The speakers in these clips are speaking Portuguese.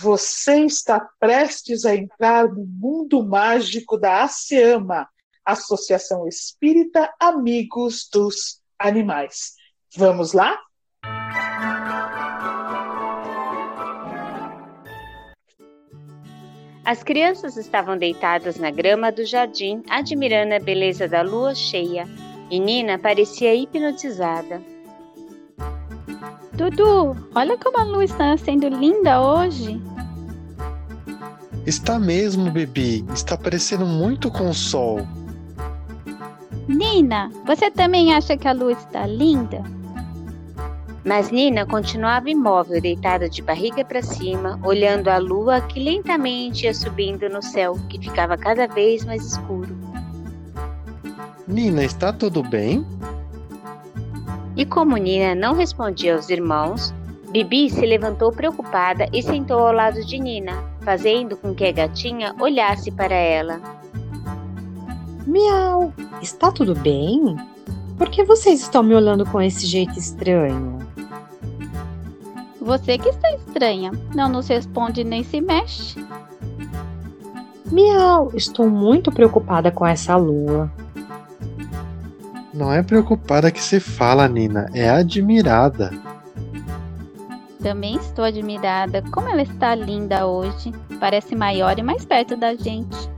Você está prestes a entrar no mundo mágico da ASEAMA, Associação Espírita Amigos dos Animais. Vamos lá? As crianças estavam deitadas na grama do jardim, admirando a beleza da lua cheia, e Nina parecia hipnotizada. Dudu, olha como a lua está sendo linda hoje. Está mesmo, Bebi. Está parecendo muito com o sol. Nina, você também acha que a lua está linda? Mas Nina continuava imóvel, deitada de barriga para cima, olhando a lua que lentamente ia subindo no céu, que ficava cada vez mais escuro. Nina, está tudo bem? E como Nina não respondia aos irmãos, Bibi se levantou preocupada e sentou ao lado de Nina, fazendo com que a gatinha olhasse para ela. Miau, está tudo bem? Por que vocês estão me olhando com esse jeito estranho? Você que está estranha, não nos responde nem se mexe. Miau, estou muito preocupada com essa lua. Não é preocupada que se fala, Nina, é admirada. Também estou admirada. Como ela está linda hoje. Parece maior e mais perto da gente.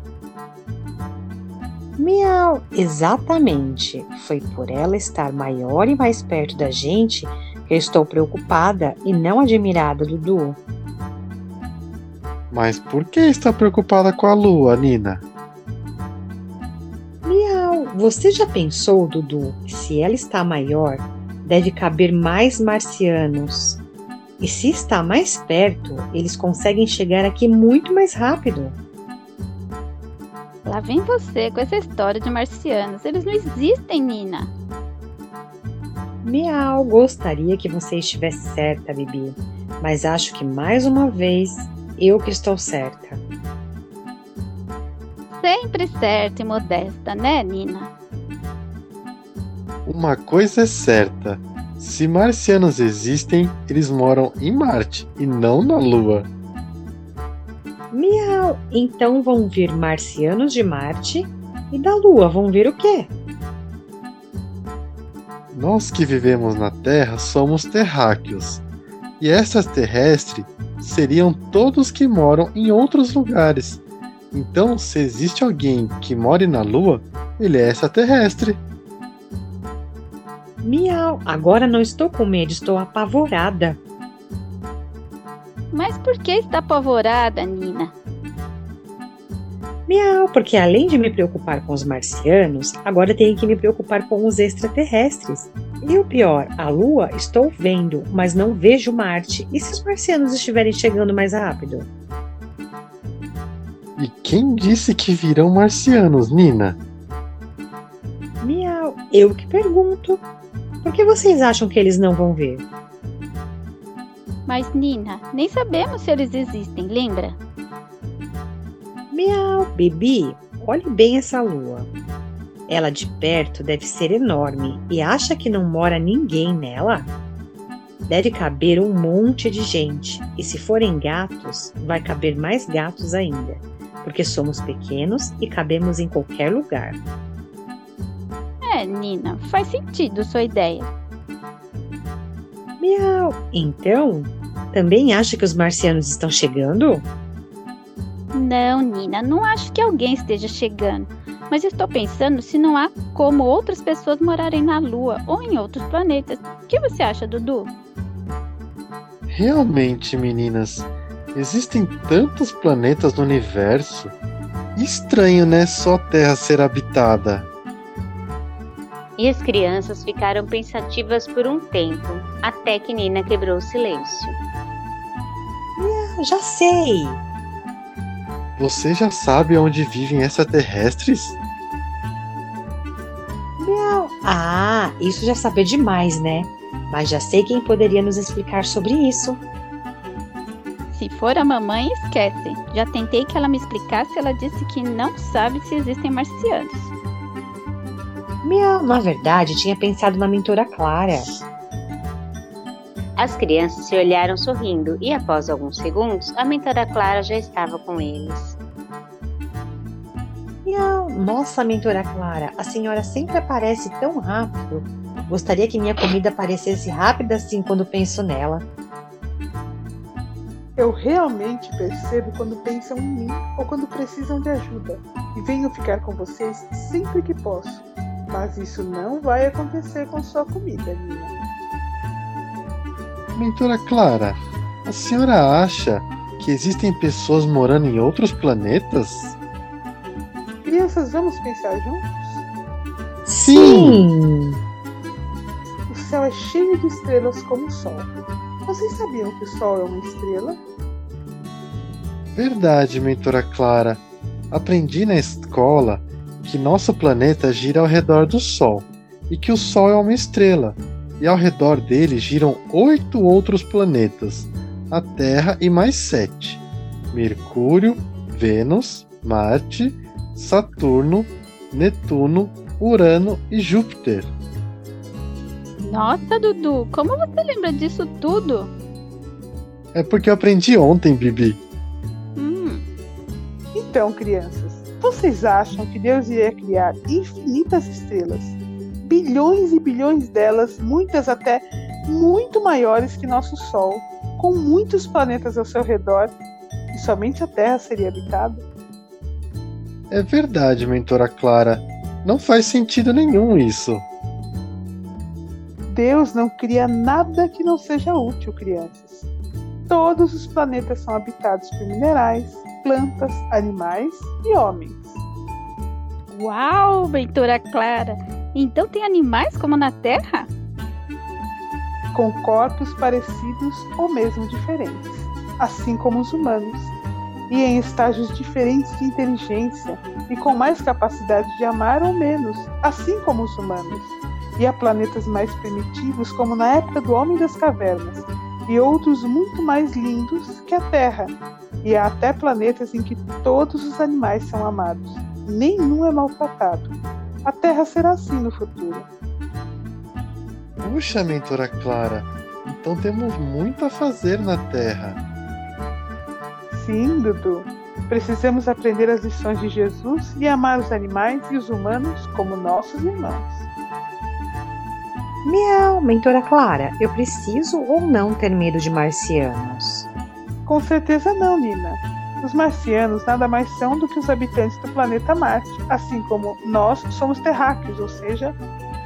Miau, exatamente. Foi por ela estar maior e mais perto da gente que eu estou preocupada e não admirada, Dudu. Mas por que está preocupada com a lua, Nina? Miau, você já pensou, Dudu, que se ela está maior, deve caber mais marcianos? E se está mais perto, eles conseguem chegar aqui muito mais rápido. Lá vem você com essa história de marcianos. Eles não existem, Nina. Miau, gostaria que você estivesse certa, Bibi. Mas acho que mais uma vez eu que estou certa. Sempre certa e modesta, né, Nina? Uma coisa é certa: se marcianos existem, eles moram em Marte e não na Lua. Miau, então vão vir marcianos de Marte e da Lua vão vir o quê? Nós que vivemos na Terra somos terráqueos, e extraterrestres seriam todos que moram em outros lugares. Então, se existe alguém que more na Lua, ele é extraterrestre. Miau, agora não estou com medo, estou apavorada. Mas por que está apavorada, Nina? Miau, porque além de me preocupar com os marcianos, agora tenho que me preocupar com os extraterrestres. E o pior, a Lua estou vendo, mas não vejo Marte. E se os marcianos estiverem chegando mais rápido? E quem disse que virão marcianos, Nina? Miau, eu que pergunto. Por que vocês acham que eles não vão ver? Mas, Nina, nem sabemos se eles existem, lembra? Miau, Bibi, olhe bem essa lua. Ela de perto deve ser enorme e acha que não mora ninguém nela? Deve caber um monte de gente, e se forem gatos, vai caber mais gatos ainda, porque somos pequenos e cabemos em qualquer lugar. É, Nina, faz sentido sua ideia. Miau, então, também acha que os marcianos estão chegando? Não, Nina, não acho que alguém esteja chegando. Mas estou pensando se não há como outras pessoas morarem na Lua ou em outros planetas. O que você acha, Dudu? Realmente, meninas, existem tantos planetas no universo. Estranho, né? Só a Terra ser habitada. E as crianças ficaram pensativas por um tempo, até que Nina quebrou o silêncio. Ah, já sei! Você já sabe onde vivem extraterrestres? Miau. Ah, isso já saber demais, né? Mas já sei quem poderia nos explicar sobre isso. Se for a mamãe, esquece. Já tentei que ela me explicasse, ela disse que não sabe se existem marcianos. Miau, na verdade, tinha pensado na mentora Clara. As crianças se olharam sorrindo e, após alguns segundos, a mentora Clara já estava com eles. Miau. Nossa, mentora Clara, a senhora sempre aparece tão rápido. Gostaria que minha comida aparecesse rápida assim quando penso nela. Eu realmente percebo quando pensam em mim ou quando precisam de ajuda e venho ficar com vocês sempre que posso. Mas isso não vai acontecer com sua comida, Nina. Mentora Clara, a senhora acha que existem pessoas morando em outros planetas? Crianças, vamos pensar juntos? Sim! O céu é cheio de estrelas como o Sol. Vocês sabiam que o Sol é uma estrela? Verdade, mentora Clara. Aprendi na escola que nosso planeta gira ao redor do Sol e que o Sol é uma estrela, e ao redor dele giram oito outros planetas, a Terra e mais sete: Mercúrio, Vênus, Marte, Saturno, Netuno, Urano e Júpiter. Nossa, Dudu, como você lembra disso tudo? É porque eu aprendi ontem, Bibi. Hum, Então, crianças, vocês acham que Deus iria criar infinitas estrelas? Bilhões e bilhões delas, muitas até muito maiores que nosso Sol, com muitos planetas ao seu redor, e somente a Terra seria habitada? É verdade, mentora Clara. Não faz sentido nenhum isso. Deus não cria nada que não seja útil, crianças. Todos os planetas são habitados por minerais, plantas, animais e homens. uau, mentora Clara! Então tem animais como na Terra? com corpos parecidos ou mesmo diferentes, assim como os humanos, e em estágios diferentes de inteligência e com mais capacidade de amar ou menos, assim como os humanos. E há planetas mais primitivos, como na época do Homem das Cavernas, e outros muito mais lindos que a Terra. E há até planetas em que todos os animais são amados, nenhum é maltratado. A Terra será assim no futuro. Puxa, mentora Clara. Então temos muito a fazer na Terra. Sim, Dudu. Precisamos aprender as lições de Jesus e amar os animais e os humanos como nossos irmãos. Miau, mentora Clara, eu preciso ou não ter medo de marcianos? Com certeza não, Nina. Os marcianos nada mais são do que os habitantes do planeta Marte, assim como nós somos terráqueos, ou seja,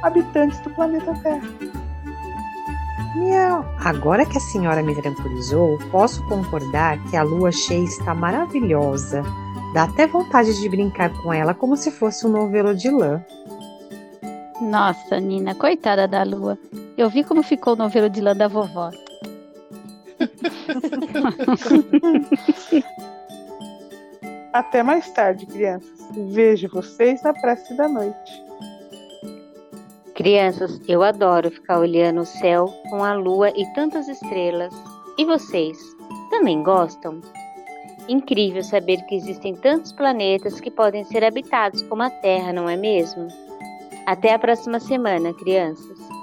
habitantes do planeta Terra. Miau. Agora que a senhora me tranquilizou, posso concordar que a lua cheia está maravilhosa. Dá até vontade de brincar com ela como se fosse um novelo de lã. Nossa, Nina, coitada da lua. Eu vi como ficou o novelo de lã da vovó. Até mais tarde, crianças. Vejo vocês na prece da noite. Crianças, eu adoro ficar olhando o céu com a lua e tantas estrelas. E vocês? Também gostam? Incrível saber que existem tantos planetas que podem ser habitados como a Terra, não é mesmo? Até a próxima semana, crianças!